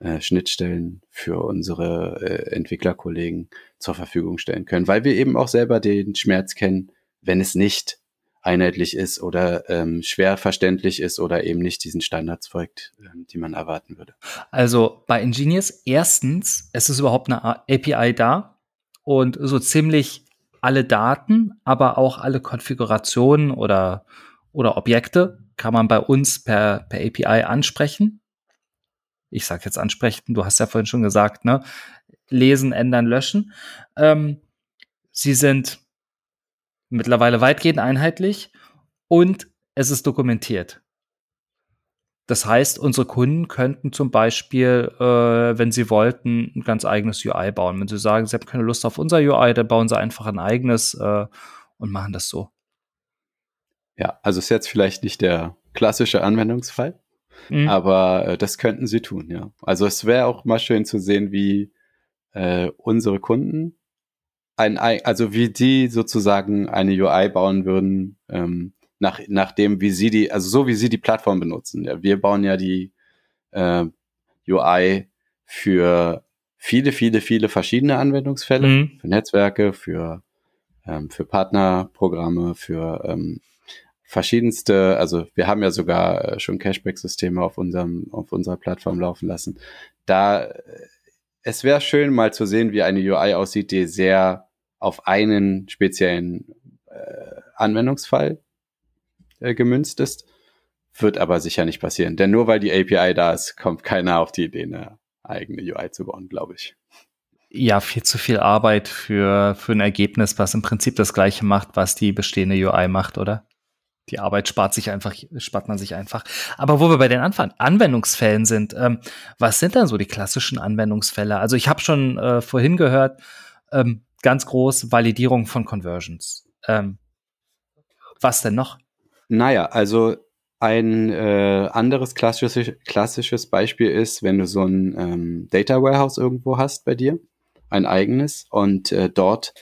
äh, Schnittstellen für unsere äh, Entwicklerkollegen zur Verfügung stellen können, weil wir eben auch selber den Schmerz kennen, wenn es nicht einheitlich ist oder ähm, schwer verständlich ist oder eben nicht diesen Standards folgt, ähm, die man erwarten würde. Also bei Ingenious, erstens, es ist überhaupt eine API da und so ziemlich alle Daten, aber auch alle Konfigurationen oder, oder Objekte kann man bei uns per, per API ansprechen. Ich sage jetzt ansprechen, du hast ja vorhin schon gesagt, ne? Lesen, ändern, löschen. Ähm, sie sind mittlerweile weitgehend einheitlich und es ist dokumentiert. Das heißt, unsere Kunden könnten zum Beispiel, äh, wenn sie wollten, ein ganz eigenes UI bauen. Wenn sie sagen, sie haben keine Lust auf unser UI, dann bauen sie einfach ein eigenes äh, und machen das so. Ja, also ist jetzt vielleicht nicht der klassische Anwendungsfall, mhm. aber äh, das könnten sie tun, ja. Also es wäre auch mal schön zu sehen, wie äh, unsere Kunden ein, also wie die sozusagen eine UI bauen würden, ähm, nach, nach dem, wie sie die, also so wie sie die Plattform benutzen. Ja, wir bauen ja die äh, UI für viele, viele, viele verschiedene Anwendungsfälle, mhm. für Netzwerke, für ähm, für Partnerprogramme, für ähm, verschiedenste, also wir haben ja sogar äh, schon Cashback-Systeme auf unserem, auf unserer Plattform laufen lassen. Da, äh, es wäre schön mal zu sehen, wie eine UI aussieht, die sehr auf einen speziellen äh, Anwendungsfall äh, gemünzt ist. Wird aber sicher nicht passieren. Denn nur weil die API da ist, kommt keiner auf die Idee, eine eigene UI zu bauen, glaube ich. Ja, viel zu viel Arbeit für, für ein Ergebnis, was im Prinzip das gleiche macht, was die bestehende UI macht, oder? die Arbeit spart sich einfach, spart man sich einfach. Aber wo wir bei den Anfang Anwendungsfällen sind, ähm, was sind dann so die klassischen Anwendungsfälle? Also ich habe schon äh, vorhin gehört, ähm, ganz groß Validierung von Conversions. Ähm, was denn noch? Naja, also ein äh, anderes klassisches, klassisches Beispiel ist, wenn du so ein ähm, Data Warehouse irgendwo hast bei dir, ein eigenes, und äh, dort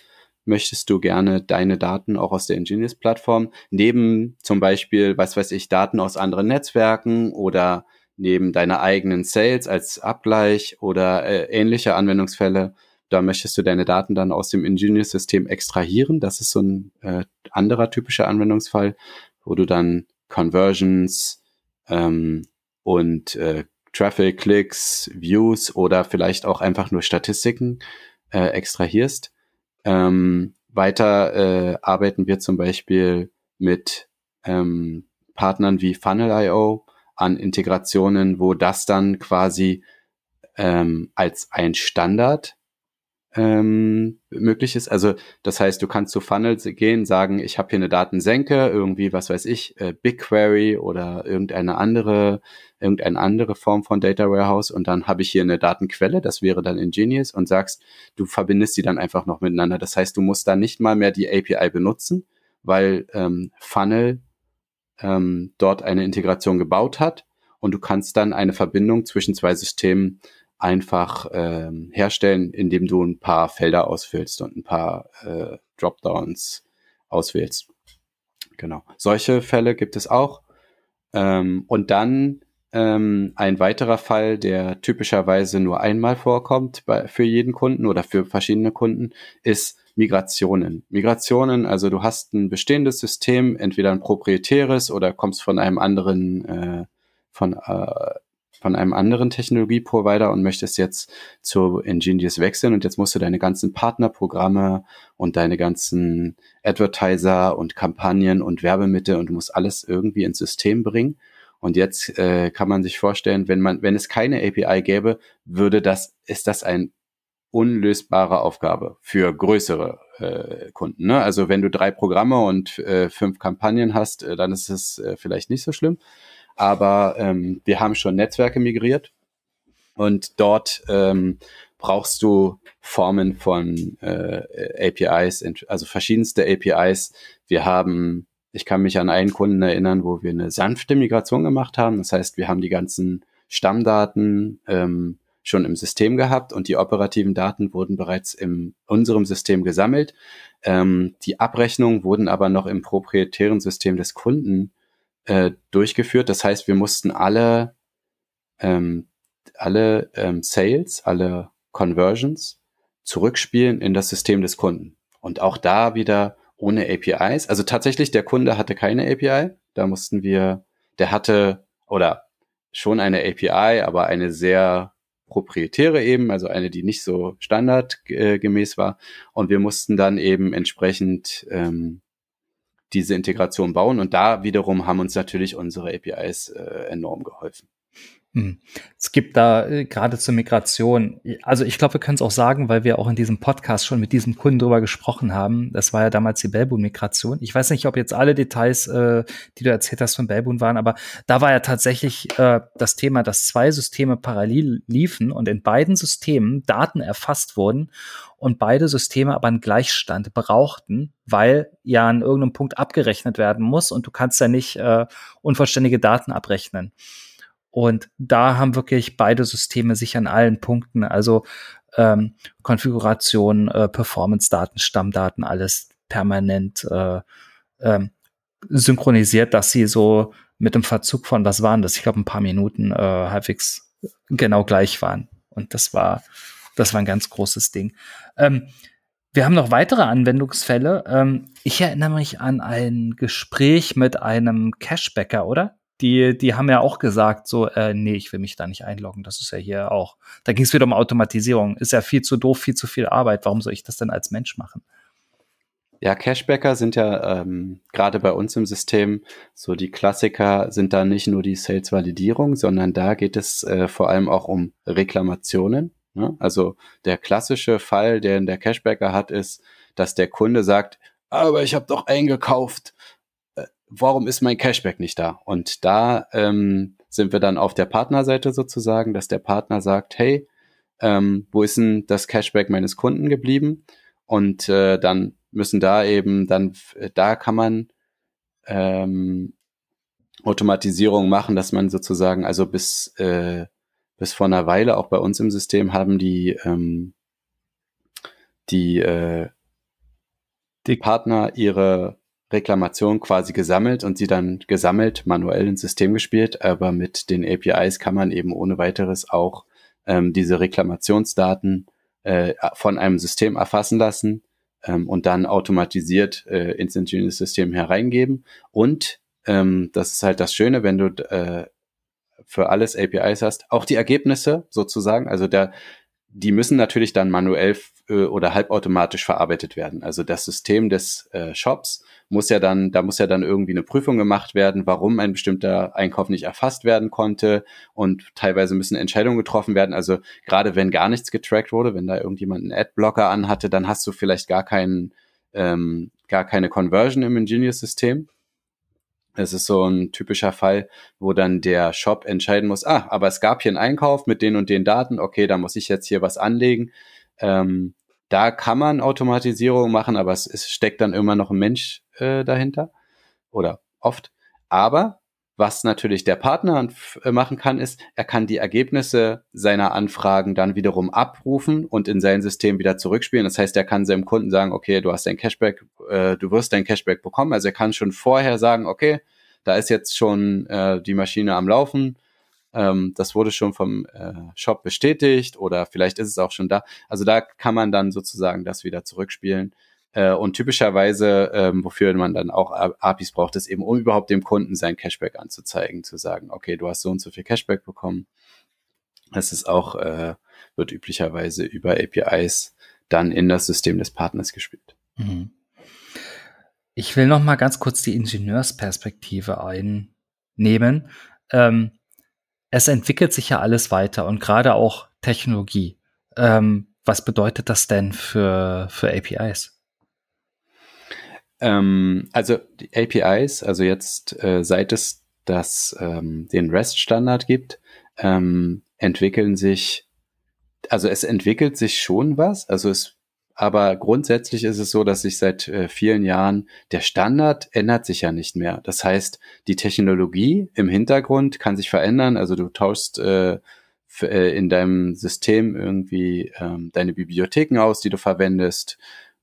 möchtest du gerne deine Daten auch aus der Ingenious-Plattform neben zum Beispiel, was weiß ich, Daten aus anderen Netzwerken oder neben deiner eigenen Sales als Abgleich oder äh, ähnliche Anwendungsfälle, da möchtest du deine Daten dann aus dem Ingenious-System extrahieren. Das ist so ein äh, anderer typischer Anwendungsfall, wo du dann Conversions ähm, und äh, Traffic, Clicks, Views oder vielleicht auch einfach nur Statistiken äh, extrahierst. Ähm, weiter äh, arbeiten wir zum Beispiel mit ähm, Partnern wie Funnel.io an Integrationen, wo das dann quasi ähm, als ein Standard ähm, möglich ist. Also das heißt, du kannst zu Funnels gehen, sagen, ich habe hier eine Datensenke, irgendwie, was weiß ich, äh, BigQuery oder irgendeine andere irgendeine andere Form von Data Warehouse und dann habe ich hier eine Datenquelle, das wäre dann Ingenious und sagst, du verbindest die dann einfach noch miteinander. Das heißt, du musst da nicht mal mehr die API benutzen, weil ähm, Funnel ähm, dort eine Integration gebaut hat und du kannst dann eine Verbindung zwischen zwei Systemen einfach ähm, herstellen, indem du ein paar Felder ausfüllst und ein paar äh, Dropdowns auswählst. Genau. Solche Fälle gibt es auch. Ähm, und dann ähm, ein weiterer Fall, der typischerweise nur einmal vorkommt bei, für jeden Kunden oder für verschiedene Kunden, ist Migrationen. Migrationen, also du hast ein bestehendes System, entweder ein proprietäres oder kommst von einem anderen, äh, von, äh, von einem anderen Technologieprovider und möchtest jetzt zu Ingenious wechseln und jetzt musst du deine ganzen Partnerprogramme und deine ganzen Advertiser und Kampagnen und Werbemittel und du musst alles irgendwie ins System bringen. Und jetzt äh, kann man sich vorstellen, wenn man, wenn es keine API gäbe, würde das, ist das ein unlösbare Aufgabe für größere äh, Kunden. Ne? Also wenn du drei Programme und äh, fünf Kampagnen hast, äh, dann ist es äh, vielleicht nicht so schlimm. Aber ähm, wir haben schon Netzwerke migriert und dort ähm, brauchst du Formen von äh, APIs, also verschiedenste APIs. Wir haben ich kann mich an einen Kunden erinnern, wo wir eine sanfte Migration gemacht haben. Das heißt, wir haben die ganzen Stammdaten ähm, schon im System gehabt und die operativen Daten wurden bereits in unserem System gesammelt. Ähm, die Abrechnungen wurden aber noch im proprietären System des Kunden äh, durchgeführt. Das heißt, wir mussten alle, ähm, alle ähm, Sales, alle Conversions zurückspielen in das System des Kunden. Und auch da wieder ohne APIs. Also tatsächlich, der Kunde hatte keine API. Da mussten wir, der hatte oder schon eine API, aber eine sehr proprietäre eben, also eine, die nicht so standardgemäß war. Und wir mussten dann eben entsprechend ähm, diese Integration bauen. Und da wiederum haben uns natürlich unsere APIs äh, enorm geholfen. Hm. Es gibt da äh, gerade zur Migration, also ich glaube, wir können es auch sagen, weil wir auch in diesem Podcast schon mit diesem Kunden drüber gesprochen haben. Das war ja damals die Belbun-Migration. Ich weiß nicht, ob jetzt alle Details, äh, die du erzählt hast von Belbun waren, aber da war ja tatsächlich äh, das Thema, dass zwei Systeme parallel liefen und in beiden Systemen Daten erfasst wurden und beide Systeme aber einen Gleichstand brauchten, weil ja an irgendeinem Punkt abgerechnet werden muss und du kannst ja nicht äh, unvollständige Daten abrechnen. Und da haben wirklich beide Systeme sich an allen Punkten, also ähm, Konfiguration, äh, Performance-Daten, Stammdaten, alles permanent äh, ähm, synchronisiert, dass sie so mit dem Verzug von, was waren das? Ich glaube, ein paar Minuten äh, halbwegs genau gleich waren. Und das war, das war ein ganz großes Ding. Ähm, Wir haben noch weitere Anwendungsfälle. Ähm, ich erinnere mich an ein Gespräch mit einem Cashbacker, oder? Die, die haben ja auch gesagt, so, äh, nee, ich will mich da nicht einloggen. Das ist ja hier auch. Da ging es wieder um Automatisierung. Ist ja viel zu doof, viel zu viel Arbeit. Warum soll ich das denn als Mensch machen? Ja, Cashbacker sind ja ähm, gerade bei uns im System so die Klassiker sind da nicht nur die Sales-Validierung, sondern da geht es äh, vor allem auch um Reklamationen. Ne? Also der klassische Fall, den der Cashbacker hat, ist, dass der Kunde sagt, aber ich habe doch eingekauft, warum ist mein Cashback nicht da? Und da ähm, sind wir dann auf der Partnerseite sozusagen, dass der Partner sagt, hey, ähm, wo ist denn das Cashback meines Kunden geblieben? Und äh, dann müssen da eben dann, da kann man ähm, Automatisierung machen, dass man sozusagen, also bis, äh, bis vor einer Weile auch bei uns im System haben die, ähm, die, äh, die Partner ihre Reklamation quasi gesammelt und sie dann gesammelt manuell ins System gespielt, aber mit den APIs kann man eben ohne weiteres auch ähm, diese Reklamationsdaten äh, von einem System erfassen lassen ähm, und dann automatisiert äh, ins Engineering-System hereingeben. Und ähm, das ist halt das Schöne, wenn du äh, für alles APIs hast, auch die Ergebnisse sozusagen, also der, die müssen natürlich dann manuell äh, oder halbautomatisch verarbeitet werden. Also das System des äh, Shops muss ja dann, da muss ja dann irgendwie eine Prüfung gemacht werden, warum ein bestimmter Einkauf nicht erfasst werden konnte und teilweise müssen Entscheidungen getroffen werden. Also gerade wenn gar nichts getrackt wurde, wenn da irgendjemand einen Adblocker anhatte, dann hast du vielleicht gar keinen, ähm, gar keine Conversion im Ingenious-System. Es ist so ein typischer Fall, wo dann der Shop entscheiden muss, ah, aber es gab hier einen Einkauf mit den und den Daten, okay, da muss ich jetzt hier was anlegen. Ähm, da kann man Automatisierung machen, aber es, es steckt dann immer noch ein Mensch äh, dahinter oder oft. Aber was natürlich der Partner äh, machen kann, ist, er kann die Ergebnisse seiner Anfragen dann wiederum abrufen und in sein System wieder zurückspielen. Das heißt, er kann seinem Kunden sagen, okay, du hast dein Cashback, äh, du wirst dein Cashback bekommen. Also er kann schon vorher sagen, okay, da ist jetzt schon äh, die Maschine am Laufen ähm, das wurde schon vom äh, Shop bestätigt oder vielleicht ist es auch schon da. Also da kann man dann sozusagen das wieder zurückspielen. Äh, und typischerweise, ähm, wofür man dann auch APIs braucht, ist eben, um überhaupt dem Kunden sein Cashback anzuzeigen, zu sagen, okay, du hast so und so viel Cashback bekommen. Das ist auch, äh, wird üblicherweise über APIs dann in das System des Partners gespielt. Mhm. Ich will noch mal ganz kurz die Ingenieursperspektive einnehmen. Ähm, es entwickelt sich ja alles weiter und gerade auch Technologie. Ähm, was bedeutet das denn für, für APIs? Ähm, also APIs, also jetzt äh, seit es das, ähm, den REST-Standard gibt, ähm, entwickeln sich, also es entwickelt sich schon was, also es aber grundsätzlich ist es so, dass sich seit äh, vielen Jahren der Standard ändert sich ja nicht mehr. Das heißt, die Technologie im Hintergrund kann sich verändern. Also du tauschst äh, äh, in deinem System irgendwie ähm, deine Bibliotheken aus, die du verwendest,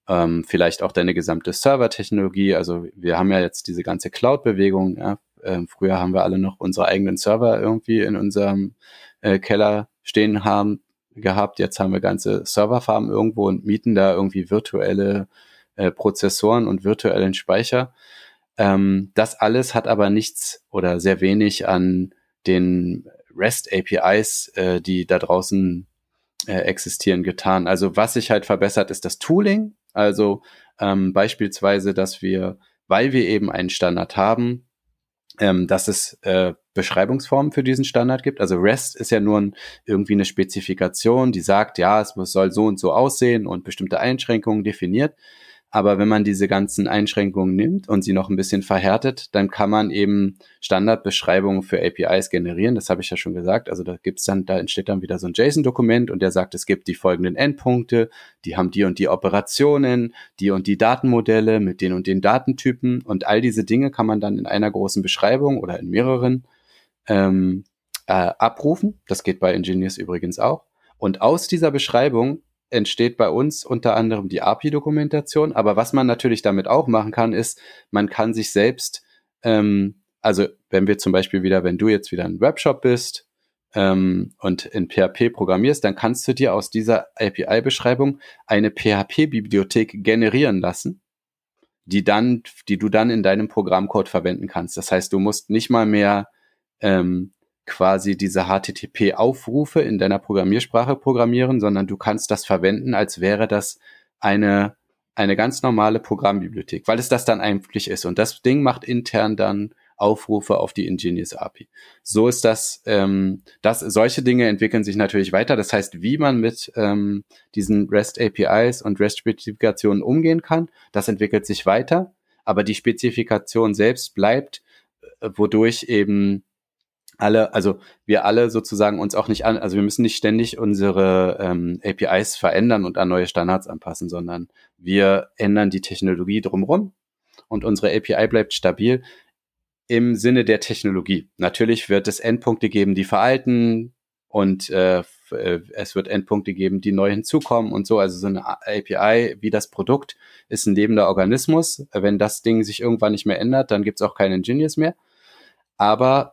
ähm, vielleicht auch deine gesamte Servertechnologie. Also wir haben ja jetzt diese ganze Cloud-Bewegung. Ja? Ähm, früher haben wir alle noch unsere eigenen Server irgendwie in unserem äh, Keller stehen haben gehabt. Jetzt haben wir ganze Serverfarmen irgendwo und mieten da irgendwie virtuelle äh, Prozessoren und virtuellen Speicher. Ähm, das alles hat aber nichts oder sehr wenig an den REST APIs, äh, die da draußen äh, existieren, getan. Also was sich halt verbessert, ist das Tooling. Also ähm, beispielsweise, dass wir, weil wir eben einen Standard haben, ähm, dass es äh, Beschreibungsformen für diesen Standard gibt. Also REST ist ja nur ein, irgendwie eine Spezifikation, die sagt, ja, es soll so und so aussehen und bestimmte Einschränkungen definiert. Aber wenn man diese ganzen Einschränkungen nimmt und sie noch ein bisschen verhärtet, dann kann man eben Standardbeschreibungen für APIs generieren. Das habe ich ja schon gesagt. Also da gibt's dann, da entsteht dann wieder so ein JSON-Dokument und der sagt, es gibt die folgenden Endpunkte, die haben die und die Operationen, die und die Datenmodelle mit den und den Datentypen und all diese Dinge kann man dann in einer großen Beschreibung oder in mehreren ähm, äh, abrufen. Das geht bei Engineers übrigens auch. Und aus dieser Beschreibung entsteht bei uns unter anderem die API-Dokumentation. Aber was man natürlich damit auch machen kann, ist, man kann sich selbst, ähm, also wenn wir zum Beispiel wieder, wenn du jetzt wieder ein Webshop bist, ähm, und in PHP programmierst, dann kannst du dir aus dieser API-Beschreibung eine PHP-Bibliothek generieren lassen, die dann, die du dann in deinem Programmcode verwenden kannst. Das heißt, du musst nicht mal mehr ähm, quasi diese HTTP-Aufrufe in deiner Programmiersprache programmieren, sondern du kannst das verwenden, als wäre das eine eine ganz normale Programmbibliothek, weil es das dann eigentlich ist. Und das Ding macht intern dann Aufrufe auf die Ingenious API. So ist das, ähm, das, solche Dinge entwickeln sich natürlich weiter. Das heißt, wie man mit ähm, diesen REST APIs und REST-Spezifikationen umgehen kann, das entwickelt sich weiter. Aber die Spezifikation selbst bleibt, äh, wodurch eben alle, also wir alle sozusagen uns auch nicht an, also wir müssen nicht ständig unsere ähm, APIs verändern und an neue Standards anpassen, sondern wir ändern die Technologie drumherum und unsere API bleibt stabil im Sinne der Technologie. Natürlich wird es Endpunkte geben, die veralten und äh, äh es wird Endpunkte geben, die neu hinzukommen und so. Also so eine API wie das Produkt ist ein lebender Organismus. Wenn das Ding sich irgendwann nicht mehr ändert, dann gibt es auch keine Engineers mehr. Aber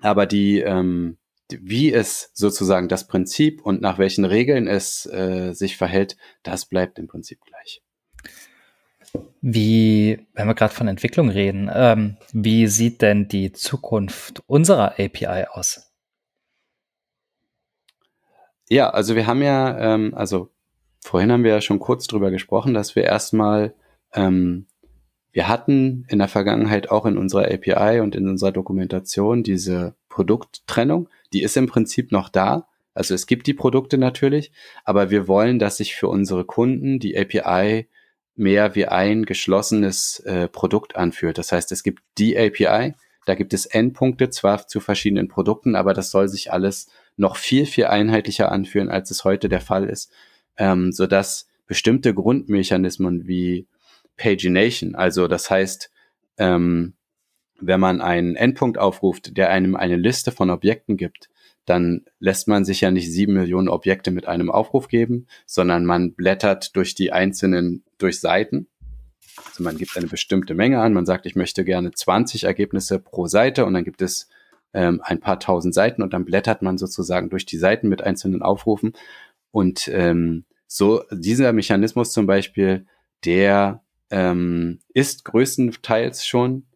aber die, ähm, wie es sozusagen das Prinzip und nach welchen Regeln es äh, sich verhält, das bleibt im Prinzip gleich. Wie, wenn wir gerade von Entwicklung reden, ähm, wie sieht denn die Zukunft unserer API aus? Ja, also wir haben ja, ähm, also vorhin haben wir ja schon kurz drüber gesprochen, dass wir erstmal ähm, wir hatten in der Vergangenheit auch in unserer API und in unserer Dokumentation diese Produkttrennung. Die ist im Prinzip noch da. Also es gibt die Produkte natürlich, aber wir wollen, dass sich für unsere Kunden die API mehr wie ein geschlossenes äh, Produkt anfühlt. Das heißt, es gibt die API, da gibt es Endpunkte zwar zu verschiedenen Produkten, aber das soll sich alles noch viel, viel einheitlicher anfühlen, als es heute der Fall ist, ähm, sodass bestimmte Grundmechanismen wie Pagination. Also das heißt, ähm, wenn man einen Endpunkt aufruft, der einem eine Liste von Objekten gibt, dann lässt man sich ja nicht sieben Millionen Objekte mit einem Aufruf geben, sondern man blättert durch die einzelnen, durch Seiten. Also man gibt eine bestimmte Menge an, man sagt, ich möchte gerne 20 Ergebnisse pro Seite und dann gibt es ähm, ein paar tausend Seiten und dann blättert man sozusagen durch die Seiten mit einzelnen Aufrufen. Und ähm, so dieser Mechanismus zum Beispiel, der ähm, ist größtenteils schon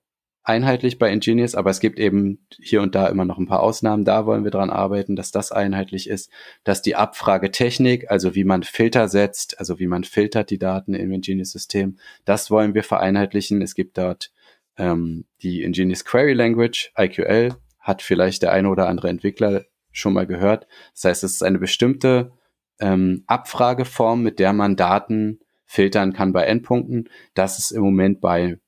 einheitlich bei Ingenious, aber es gibt eben hier und da immer noch ein paar Ausnahmen. Da wollen wir dran arbeiten, dass das einheitlich ist, dass die Abfragetechnik, also wie man Filter setzt, also wie man filtert die Daten im Ingenious-System, das wollen wir vereinheitlichen. Es gibt dort ähm, die Ingenious Query Language, IQL, hat vielleicht der eine oder andere Entwickler schon mal gehört. Das heißt, es ist eine bestimmte ähm, Abfrageform, mit der man Daten filtern kann bei Endpunkten. Das ist im Moment bei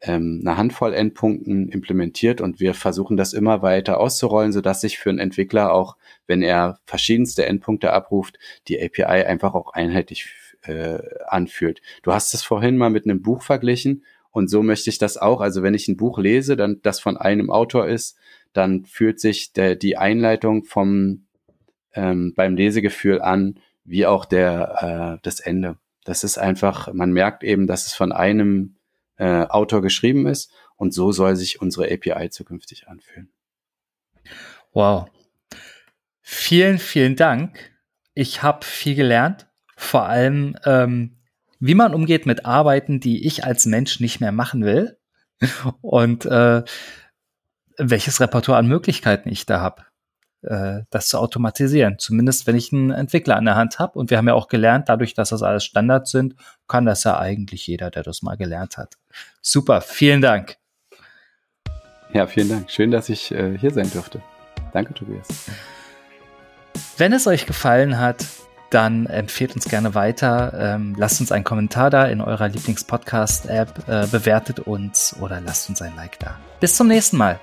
ähm, einer Handvoll Endpunkten implementiert und wir versuchen das immer weiter auszurollen, sodass sich für einen Entwickler auch, wenn er verschiedenste Endpunkte abruft, die API einfach auch einheitlich äh, anfühlt. Du hast es vorhin mal mit einem Buch verglichen und so möchte ich das auch. Also wenn ich ein Buch lese, dann das von einem Autor ist, dann fühlt sich der, die Einleitung vom ähm, beim Lesegefühl an, wie auch der äh, das Ende. Das ist einfach, man merkt eben, dass es von einem äh, Autor geschrieben ist und so soll sich unsere API zukünftig anfühlen. Wow. Vielen, vielen Dank. Ich habe viel gelernt, vor allem ähm, wie man umgeht mit Arbeiten, die ich als Mensch nicht mehr machen will und äh, welches Repertoire an Möglichkeiten ich da habe äh, das zu automatisieren. Zumindest wenn ich einen Entwickler an der Hand habe. Und wir haben ja auch gelernt, dadurch, dass das alles Standards sind, kann das ja eigentlich jeder, der das mal gelernt hat. Super, vielen Dank. Ja, vielen Dank. Schön, dass ich äh, hier sein durfte. Danke, Tobias. Wenn es euch gefallen hat, dann empfehlt uns gerne weiter. Ähm, lasst uns einen Kommentar da in eurer Lieblingspodcast-App, äh, bewertet uns oder lasst uns ein Like da. Bis zum nächsten Mal.